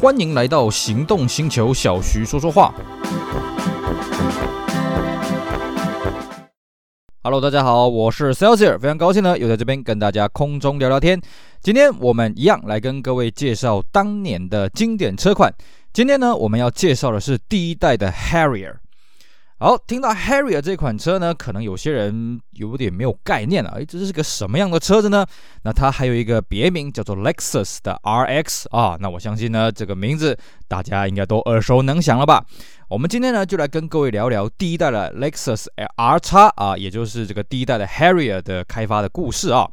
欢迎来到行动星球，小徐说说话。Hello，大家好，我是 Celsius，非常高兴呢，又在这边跟大家空中聊聊天。今天我们一样来跟各位介绍当年的经典车款。今天呢，我们要介绍的是第一代的 Harrier。好，听到 Harrier 这款车呢，可能有些人有点没有概念了。诶，这是个什么样的车子呢？那它还有一个别名叫做 Lexus 的 RX 啊。那我相信呢，这个名字大家应该都耳熟能详了吧？我们今天呢，就来跟各位聊聊第一代的 Lexus RX 啊，也就是这个第一代的 Harrier 的开发的故事啊。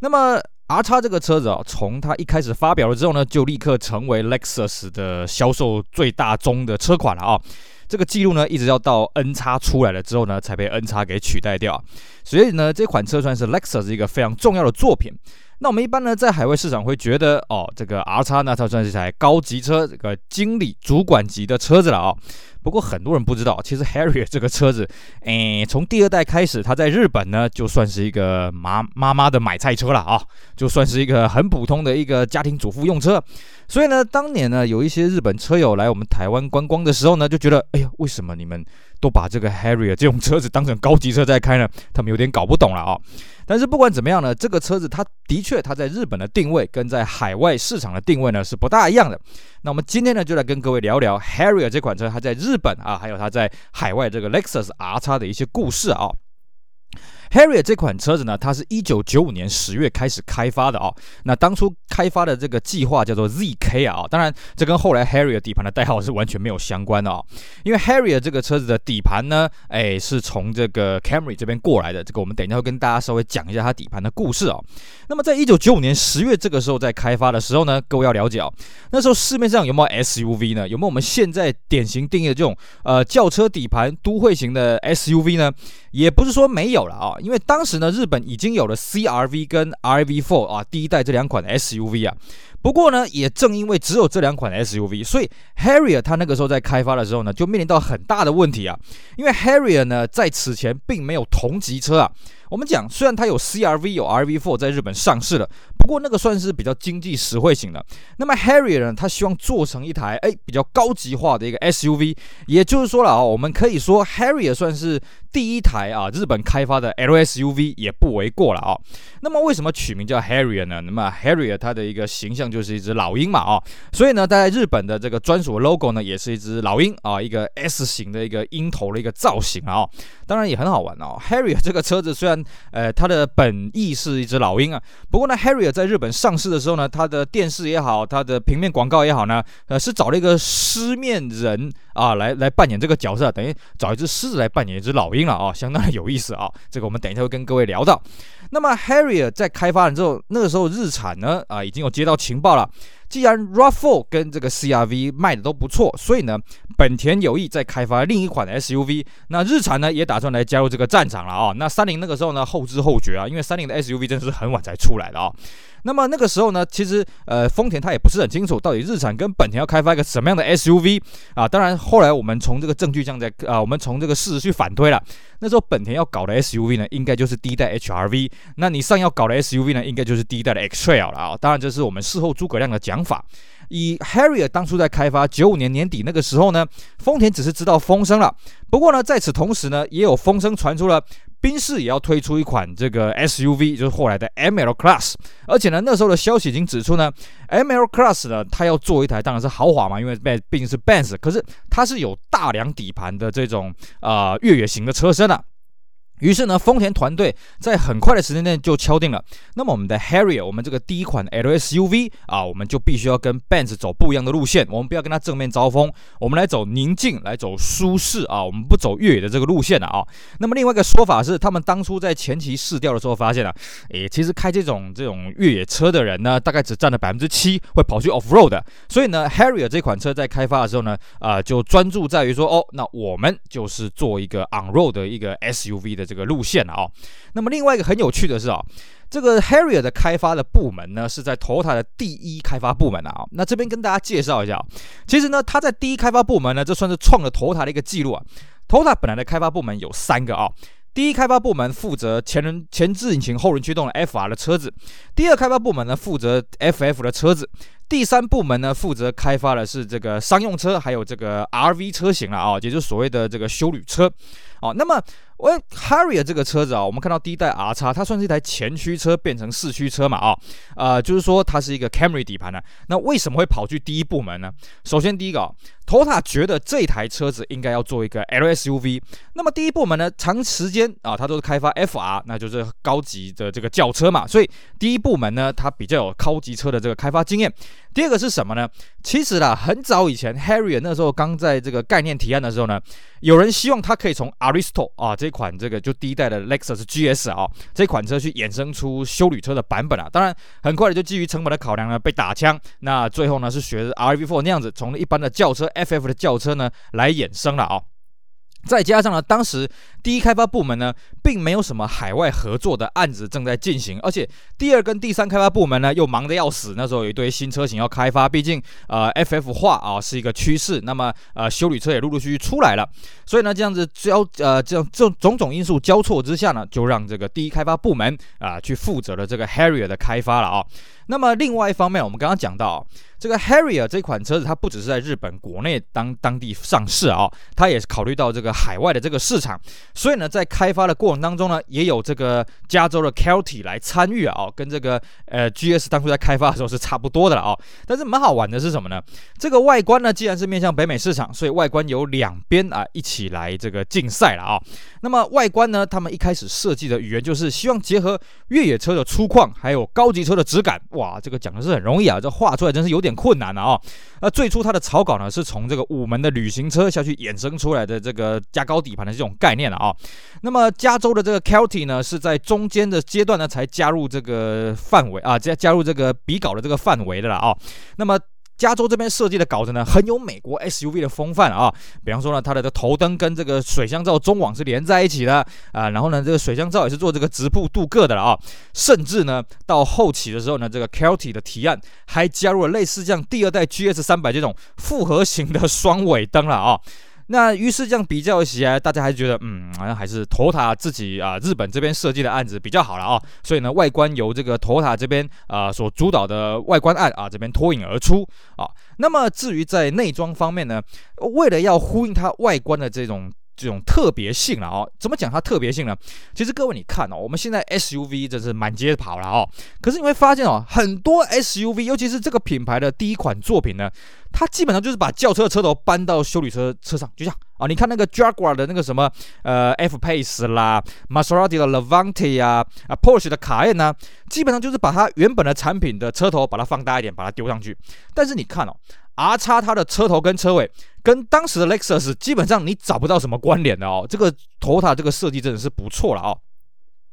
那么 RX 这个车子啊，从它一开始发表了之后呢，就立刻成为 Lexus 的销售最大宗的车款了啊。这个记录呢，一直要到 NX 出来了之后呢，才被 NX 给取代掉。所以呢，这款车算是 Lexus 一个非常重要的作品。那我们一般呢，在海外市场会觉得，哦，这个 RX 呢，它算是台高级车，这个经理主管级的车子了啊、不过很多人不知道，其实 Harrier 这个车子，诶，从第二代开始，它在日本呢，就算是一个妈妈妈的买菜车了啊、就算是一个很普通的一个家庭主妇用车。所以呢，当年呢，有一些日本车友来我们台湾观光的时候呢，就觉得，哎呀，为什么你们都把这个 Harrier 这种车子当成高级车在开呢？他们有点搞不懂了啊、但是不管怎么样呢，这个车子它的确它在日本的定位跟在海外市场的定位呢是不大一样的。那我们今天呢就来跟各位聊聊 Harrier 这款车它在日本啊，还有它在海外这个 Lexus RX 的一些故事啊。Harrier 这款车子呢，它是一九九五年十月开始开发的啊、哦。那当初开发的这个计划叫做 ZK 啊，当然这跟后来 Harrier 底盘的代号是完全没有相关的啊、哦。因为 Harrier 这个车子的底盘呢，哎，是从这个 Camry 这边过来的。这个我们等一下会跟大家稍微讲一下它底盘的故事啊、哦。那么在一九九五年十月这个时候在开发的时候呢，各位要了解、哦，那时候市面上有没有 SUV 呢？有没有我们现在典型定义的这种呃轿车底盘都会型的 SUV 呢？也不是说没有了啊。因为当时呢，日本已经有了 CRV 跟 R V Four 啊，第一代这两款 SUV 啊。不过呢，也正因为只有这两款 SUV，所以 Harrier 它那个时候在开发的时候呢，就面临到很大的问题啊。因为 Harrier 呢，在此前并没有同级车啊。我们讲，虽然它有 CRV 有 R V Four 在日本上市了，不过那个算是比较经济实惠型的。那么 Harrier 呢，它希望做成一台哎比较高级化的一个 SUV，也就是说了啊，我们可以说 Harrier 算是第一台啊日本开发的 LSUV 也不为过了啊。那么为什么取名叫 Harrier 呢？那么 Harrier 它的一个形象就是一只老鹰嘛啊，所以呢，在日本的这个专属 logo 呢，也是一只老鹰啊，一个 S 型的一个鹰头的一个造型啊。当然也很好玩哦。Harrier 这个车子虽然呃，它的本意是一只老鹰啊。不过呢，Harrier 在日本上市的时候呢，它的电视也好，它的平面广告也好呢，呃，是找了一个狮面人啊来来扮演这个角色，等于找一只狮子来扮演一只老鹰了啊，相当的有意思啊。这个我们等一下会跟各位聊到。那么 Harrier 在开发了之后，那个时候日产呢啊已经有接到情报了。既然 RAV4 跟这个 CRV 卖的都不错，所以呢，本田有意在开发另一款 SUV。那日产呢也打算来加入这个战场了啊。那三菱那个时候呢后知后觉啊，因为三菱的 SUV 真的是很晚才出来的啊。那么那个时候呢，其实呃，丰田它也不是很清楚到底日产跟本田要开发一个什么样的 SUV 啊。当然后来我们从这个证据这样在啊，我们从这个事实去反推了。那时候本田要搞的 SUV 呢，应该就是第一代 HRV。那你上要搞的 SUV 呢，应该就是第一代的 X-Trail 了啊。当然这是我们事后诸葛亮的讲法。以 Harrier 当初在开发九五年年底那个时候呢，丰田只是知道风声了。不过呢，在此同时呢，也有风声传出了。宾士也要推出一款这个 SUV，就是后来的 ML Class，而且呢，那时候的消息已经指出呢，ML Class 呢，它要做一台当然是豪华嘛，因为毕竟是 Benz，可是它是有大梁底盘的这种啊、越野型的车身啊。于是呢，丰田团队在很快的时间内就敲定了，那么我们的 Harrier，我们这个第一款 LSUV 啊，我们就必须要跟 Benz 走不一样的路线，我们不要跟它正面招风，我们来走宁静，来走舒适啊，我们不走越野的这个路线了啊。那么另外一个说法是，他们当初在前期试调的时候发现了，诶，其实开这种这种越野车的人呢，大概只占了百分之七会跑去 off road 的，所以呢，Harrier 这款车在开发的时候呢，啊，就专注在于说，哦，那我们就是做一个 on road 的一个 SUV 的。这个路线了啊，那么另外一个很有趣的是啊，这个 Harrier 的开发的部门呢，是在 Toyota 的第一开发部门啊。那这边跟大家介绍一下，其实呢，它在第一开发部门呢，这算是创了 Toyota 的一个记录啊。Toyota 本来的开发部门有三个啊。第一开发部门负责前轮前置引擎后轮驱动的 FR 的车子，第二开发部门呢负责 FF 的车子，第三部门呢，负责开发的是这个商用车，还有这个 RV 车型了啊，也就是所谓的这个休旅车。哦，那么。我 Harrier 这个车子啊，我们看到第一代 R 叉，它算是一台前驱车变成四驱车嘛啊，呃，就是说它是一个 Camry 底盘的。那为什么会跑去第一部门呢？首先第一个啊，Toyota 觉得这台车子应该要做一个 LSUV。那么第一部门呢，长时间啊，它都是开发 FR，那就是高级的这个轿车嘛，所以第一部门呢，它比较有高级车的这个开发经验。第二个是什么呢？其实啦，很早以前 Harrier 那时候刚在这个概念提案的时候呢，有人希望它可以从 Aristo 啊这这款这个就第一代的 Lexus GS 啊这款车去衍生出修旅车的版本啊。当然，很快的就基于成本的考量呢，被打枪。那最后呢，是学着 RAV4 那样子，从一般的轿车 FF 的轿车呢来衍生了啊。再加上呢，当时第一开发部门呢，并没有什么海外合作的案子正在进行，而且第二跟第三开发部门呢，又忙得要死。那时候有一堆新车型要开发，毕竟呃，FF 化啊是一个趋势，那么呃，修理车也陆陆续续出来了，所以呢，这样子交呃这样这种种因素交错之下呢，就让这个第一开发部门啊、去负责了这个 Harrier 的开发了啊。那么另外一方面，我们刚刚讲到这个 Harrier 这款车子，它不只是在日本国内当当地上市啊，它也是考虑到这个海外的这个市场，所以呢，在开发的过程当中呢，也有这个加州的 Kelty 来参与啊，跟这个呃 GS 当初在开发的时候是差不多的了啊。但是蛮好玩的是什么呢？这个外观呢，既然是面向北美市场，所以外观有两边啊一起来这个竞赛了啊。那么外观呢，他们一开始设计的语言就是希望结合越野车的粗犷，还有高级车的质感。哇，这个讲的是很容易啊，这画出来真是有点困难了啊。那最初它的草稿呢，是从这个五门的旅行车下去衍生出来的这个加高底盘的这种概念了啊。那么加州的这个 Kelty 呢，是在中间的阶段呢才加入这个范围啊，加加入这个比稿的这个范围的了啊。那么加州这边设计的稿子呢，很有美国 SUV 的风范啊。比方说呢，它的这头灯跟这个水箱罩中网是连在一起的啊。然后呢，这个水箱罩也是做这个直瀑镀铬的了啊。甚至呢，到后期的时候呢，这个 Kelty 的提案还加入了类似像第二代 GS 三百这种复合型的双尾灯了啊。那于是这样比较起来，大家还是觉得，嗯，好像还是头塔自己啊，日本这边设计的案子比较好了啊。所以呢，外观由这个头塔这边啊所主导的外观案啊这边脱颖而出啊。那么至于在内装方面呢，为了要呼应它外观的这种。这种特别性了哦，怎么讲它特别性呢？其实各位你看哦，我们现在 SUV 真是满街跑了哦，可是你会发现哦，很多 SUV，尤其是这个品牌的第一款作品呢，它基本上就是把轿车的车头搬到修理车车上，就这样啊。你看那个 Jaguar 的那个什么呃 F-Pace 啦，Maserati 的 Levante 呀，啊 Porsche 的卡宴呢，基本上就是把它原本的产品的车头把它放大一点，把它丢上去。但是你看哦。R 叉它的车头跟车尾跟当时的 Lexus 基本上你找不到什么关联的哦，这个 Toyota 这个设计真的是不错了哦。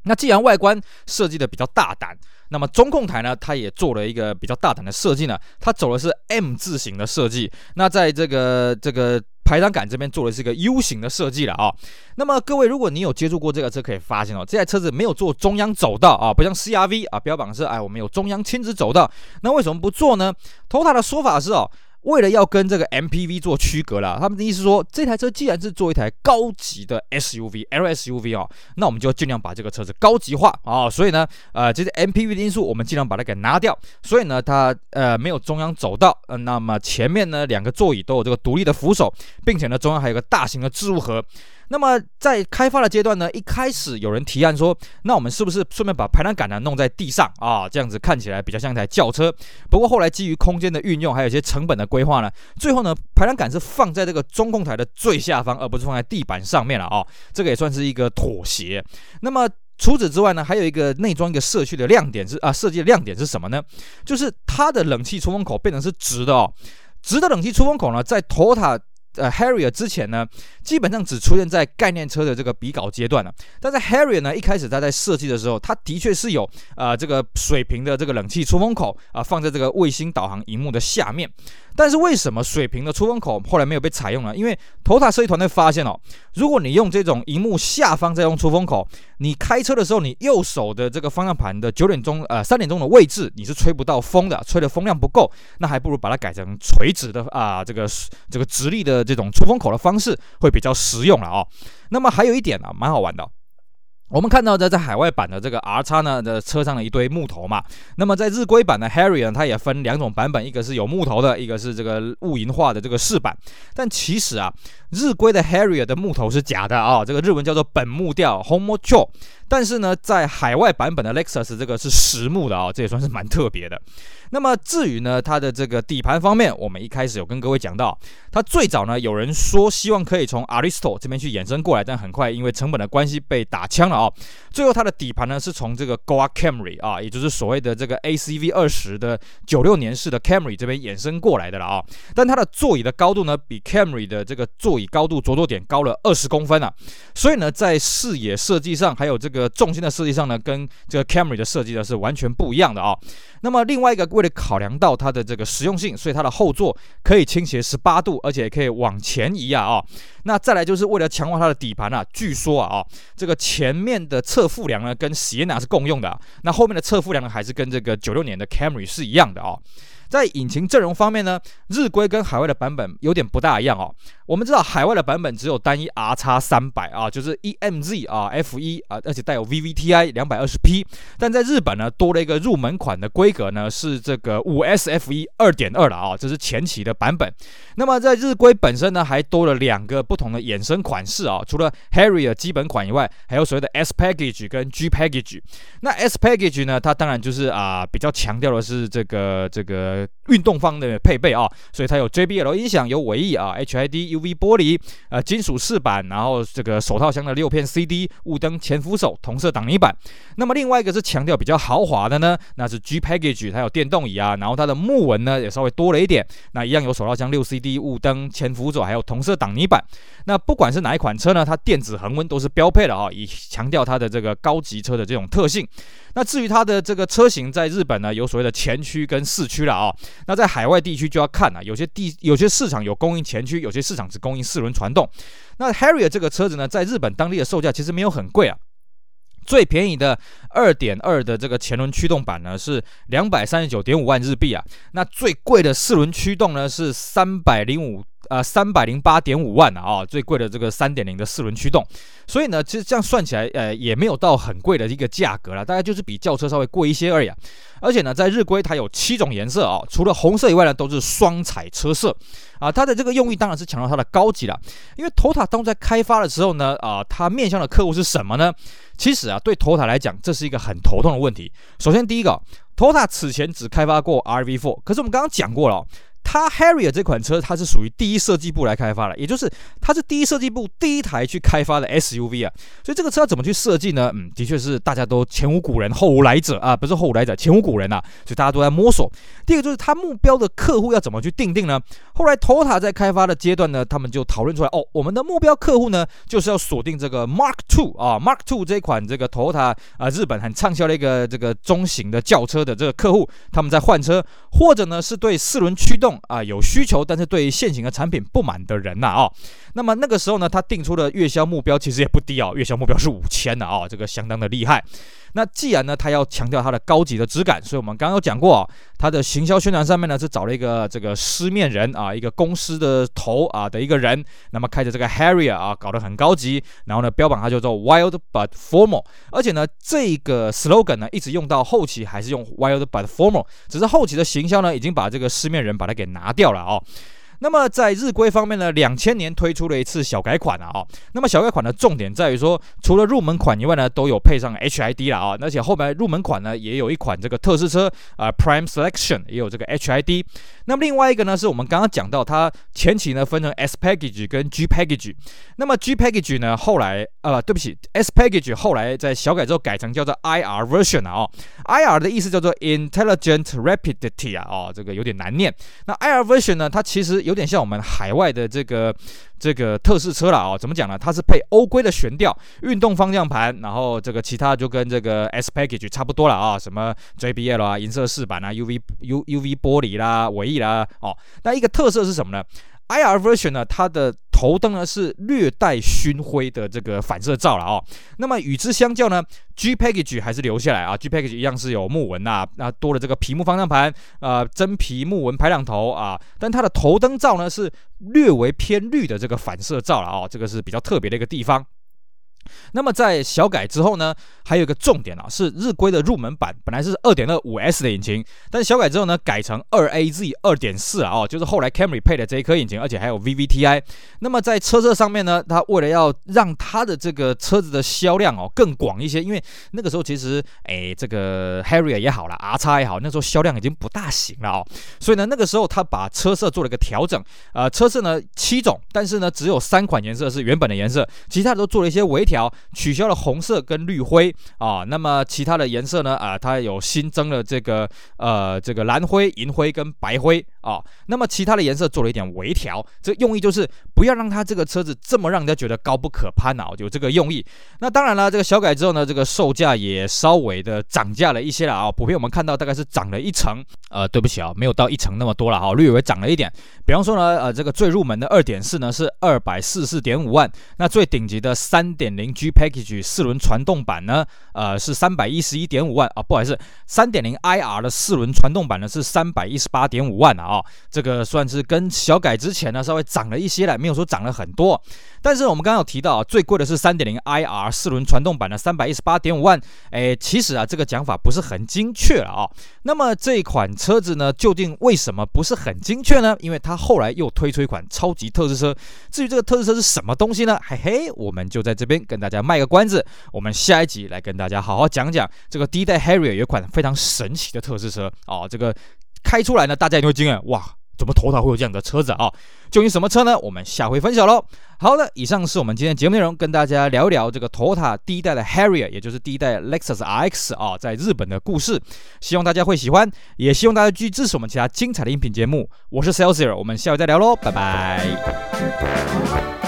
那既然外观设计的比较大胆，那么中控台呢，它也做了一个比较大胆的设计呢，它走的是 M 字形的设计。那在这个这个排挡杆这边做的是一个 U 型的设计了啊。那么各位，如果你有接触过这个车，可以发现哦，这台车子没有做中央走道啊，不像 CRV 啊，标榜是哎我们有中央亲子走道。那为什么不做呢？Toyota 的说法是哦。为了要跟这个 MPV 做区隔啦，他们的意思说，这台车既然是做一台高级的 SUV、LSUV 哦，那我们就尽量把这个车子高级化啊、哦。所以呢，呃，这些 MPV 的因素我们尽量把它给拿掉。所以呢，它呃没有中央走道，呃，那么前面呢两个座椅都有这个独立的扶手，并且呢中央还有个大型的置物盒。那么在开发的阶段呢，一开始有人提案说，那我们是不是顺便把排挡杆呢弄在地上啊？这样子看起来比较像一台轿车。不过后来基于空间的运用，还有一些成本的规划呢，最后呢排挡杆是放在这个中控台的最下方，而不是放在地板上面了啊。这个也算是一个妥协。那么除此之外呢，还有一个内装一个社区的亮点是啊，设计的亮点是什么呢？就是它的冷气出风口变成是直的哦，直的冷气出风口呢，在 Toyota 呃，Harrier 之前呢，基本上只出现在概念车的这个比稿阶段了。但是 Harrier 呢，一开始它在设计的时候，它的确是有呃这个水平的这个冷气出风口啊，放在这个卫星导航荧幕的下面。但是为什么水平的出风口后来没有被采用呢？因为 Total 设计团队发现哦，如果你用这种荧幕下方再用出风口，你开车的时候，你右手的这个方向盘的九点钟呃三点钟的位置，你是吹不到风的，吹的风量不够，那还不如把它改成垂直的啊，这个这个直立的这种出风口的方式会比较实用了、哦。那么还有一点呢、啊，蛮好玩的。我们看到的在海外版的这个 RX 呢的车上的一堆木头嘛，那么在日规版的 Harry 呢，它也分两种版本，一个是有木头的，一个是这个雾银化的这个饰板。但其实啊，日规的 Harry 的木头是假的啊，这个日文叫做本木调 h o m o c h o。但是呢，在海外版本的 Lexus 这个是实木的啊，这也算是蛮特别的。那么至于呢，它的这个底盘方面，我们一开始有跟各位讲到，它最早呢有人说希望可以从 Aristo 这边去衍生过来，但很快因为成本的关系被打枪了啊。最后它的底盘呢是从这个 Goa Camry 啊，也就是所谓的这个 ACV 二十的九六年式的 Camry 这边衍生过来的了啊。但它的座椅的高度呢比 Camry 的这个座椅高度着座点高了二十公分啊，所以呢在视野设计上还有这个重心的设计上呢，跟这个 Camry 的设计呢是完全不一样的啊。那么另外一个为了考量到它的这个实用性，所以它的后座可以倾斜十八度，而且可以往前移啊啊。那再来就是为了强化它的底盘啊，据说啊，这个前面的侧副梁呢跟席耶纳是共用的，那后面的侧副梁呢还是跟这个九六年的 Camry 是一样的啊。在引擎阵容方面呢，日规跟海外的版本有点不大一样哦。我们知道海外的版本只有单一 RX 三百啊，就是 EMZ 啊 F1 啊，而且带有 VVTi 两百二十 P。但在日本呢，多了一个入门款的规格呢，是这个五 SFE 二点二了啊，这是前期的版本。那么在日规本身呢，还多了两个不同的衍生款式啊，除了 Harrier 基本款以外，还有所谓的 S Package 跟 G Package。那 S Package 呢，它当然就是啊，比较强调的是这个这个运动方的配备啊，所以它有 JBL 音响，有尾翼啊，HID。UV 玻璃，呃，金属饰板，然后这个手套箱的六片 CD，雾灯前扶手，同色挡泥板。那么另外一个是强调比较豪华的呢，那是 G Package，它有电动椅啊，然后它的木纹呢也稍微多了一点。那一样有手套箱六 CD，雾灯前扶手，还有同色挡泥板。那不管是哪一款车呢，它电子恒温都是标配的啊，以强调它的这个高级车的这种特性。那至于它的这个车型，在日本呢有所谓的前驱跟四驱了啊。那在海外地区就要看啊，有些地有些市场有供应前驱，有些市场只供应四轮传动。那 Harrier 这个车子呢，在日本当地的售价其实没有很贵啊，最便宜的二点二的这个前轮驱动版呢是两百三十九点五万日币啊，那最贵的四轮驱动呢是三百零五。呃，三百零八点五万啊，最贵的这个三点零的四轮驱动，所以呢，其实这样算起来，呃，也没有到很贵的一个价格了，大概就是比轿车稍微贵一些而已。而且呢，在日规它有七种颜色啊，除了红色以外呢，都是双彩车色啊。它的这个用意当然是强调它的高级了，因为 Toyota 当初在开发的时候呢，啊，它面向的客户是什么呢？其实啊，对 Toyota 来讲，这是一个很头痛的问题。首先，第一个，Toyota 此前只开发过 RAV4，可是我们刚刚讲过了。它 Harrier 这款车，它是属于第一设计部来开发的，也就是它是第一设计部第一台去开发的 SUV 啊，所以这个车要怎么去设计呢？嗯，的确是大家都前无古人后无来者啊，不是后无来者，前无古人啊，所以大家都在摸索。第二个就是它目标的客户要怎么去定定呢？后来 Toyota 在开发的阶段呢，他们就讨论出来，哦，我们的目标客户呢，就是要锁定这个 Mark Two 啊，Mark Two 这款这个 Toyota 啊，日本很畅销的一个这个中型的轿车的这个客户，他们在换车，或者呢是对四轮驱动。啊，有需求，但是对现行的产品不满的人呐啊，那么那个时候呢，他定出的月销目标其实也不低啊，月销目标是五千的啊，这个相当的厉害。那既然呢，他要强调它的高级的质感，所以我们刚刚有讲过啊，它的行销宣传上面呢是找了一个这个狮面人啊，一个公司的头啊的一个人，那么开着这个 Harrier 啊，搞得很高级，然后呢标榜它叫做 Wild but Formal，而且呢这个 slogan 呢一直用到后期还是用 Wild but Formal，只是后期的行销呢已经把这个狮面人把它给拿掉了啊。那么在日规方面呢，两千年推出了一次小改款啊，哦，那么小改款的重点在于说，除了入门款以外呢，都有配上 HID 了啊，而且后面入门款呢也有一款这个特仕车啊，Prime Selection 也有这个 HID。那么另外一个呢，是我们刚刚讲到，它前期呢分成 S Package 跟 G Package。那么 G Package 呢，后来呃，对不起，S Package 后来在小改之后改成叫做 IR Version 啊，哦，IR 的意思叫做 Intelligent Rapidity 啊，哦，这个有点难念。那 IR Version 呢，它其实有有点像我们海外的这个这个特试车了啊，哦，怎么讲呢？它是配欧规的悬吊、运动方向盘，然后这个其他就跟这个 S Package 差不多了啊，什么 JBL 啊、银色饰板啊、UV U UV 玻璃啦、尾翼啦，哦，那一个特色是什么呢？IR version 呢，它的头灯呢是略带熏灰的这个反射罩了哦。那么与之相较呢，G package 还是留下来啊，G package 一样是有木纹呐，那多了这个皮木方向盘啊，真皮木纹排挡头啊，但它的头灯罩呢是略为偏绿的这个反射罩了哦，这个是比较特别的一个地方。那么在小改之后呢，还有一个重点啊，是日规的入门版本来是二点二五 S 的引擎，但是小改之后呢，改成二 AZ 二点四啊，就是后来 Camry 配的这一颗引擎，而且还有 VVTi。那么在车色上面呢，它为了要让它的这个车子的销量哦更广一些，因为那个时候其实哎这个 Harrier 也好了，R 叉也好，那时候销量已经不大行了哦，所以呢那个时候它把车色做了个调整，呃车色呢七种，但是呢只有三款颜色是原本的颜色，其他的都做了一些微调。调取消了红色跟绿灰啊，那么其他的颜色呢？啊，它有新增了这个呃这个蓝灰、银灰跟白灰啊。那么其他的颜色做了一点微调，这用意就是不要让它这个车子这么让人家觉得高不可攀啊，有这个用意。那当然了，这个小改之后呢，这个售价也稍微的涨价了一些了啊。普遍我们看到大概是涨了一成，呃，对不起啊，没有到一成那么多了哈，略微涨了一点。比方说呢，呃，这个最入门的二点四呢是二百四十四点五万，那最顶级的三点零零 G Package 四轮传动版呢，呃，是三百一十一点五万啊，不好意思，三点零 IR 的四轮传动版呢是三百一十八点五万啊，这个算是跟小改之前呢稍微涨了一些了，没有说涨了很多。但是我们刚刚有提到啊，最贵的是三点零 IR 四轮传动版的三百一十八点五万，哎，其实啊这个讲法不是很精确了啊。那么这款车子呢，究竟为什么不是很精确呢？因为它后来又推出一款超级特制车。至于这个特制车是什么东西呢？嘿嘿，我们就在这边跟大家卖个关子，我们下一集来跟大家好好讲讲这个第一代 Harrier 有一款非常神奇的特制车哦，这个开出来呢，大家一定会惊艳哇！怎么头塔会有这样的车子啊？究竟什么车呢？我们下回分享喽。好的，以上是我们今天节目内容，跟大家聊一聊这个 Toyota 第一代的 Harrier，也就是第一代 Lexus RX 啊，在日本的故事。希望大家会喜欢，也希望大家继续支持我们其他精彩的音频节目。我是 Celsius，我们下回再聊喽，拜拜。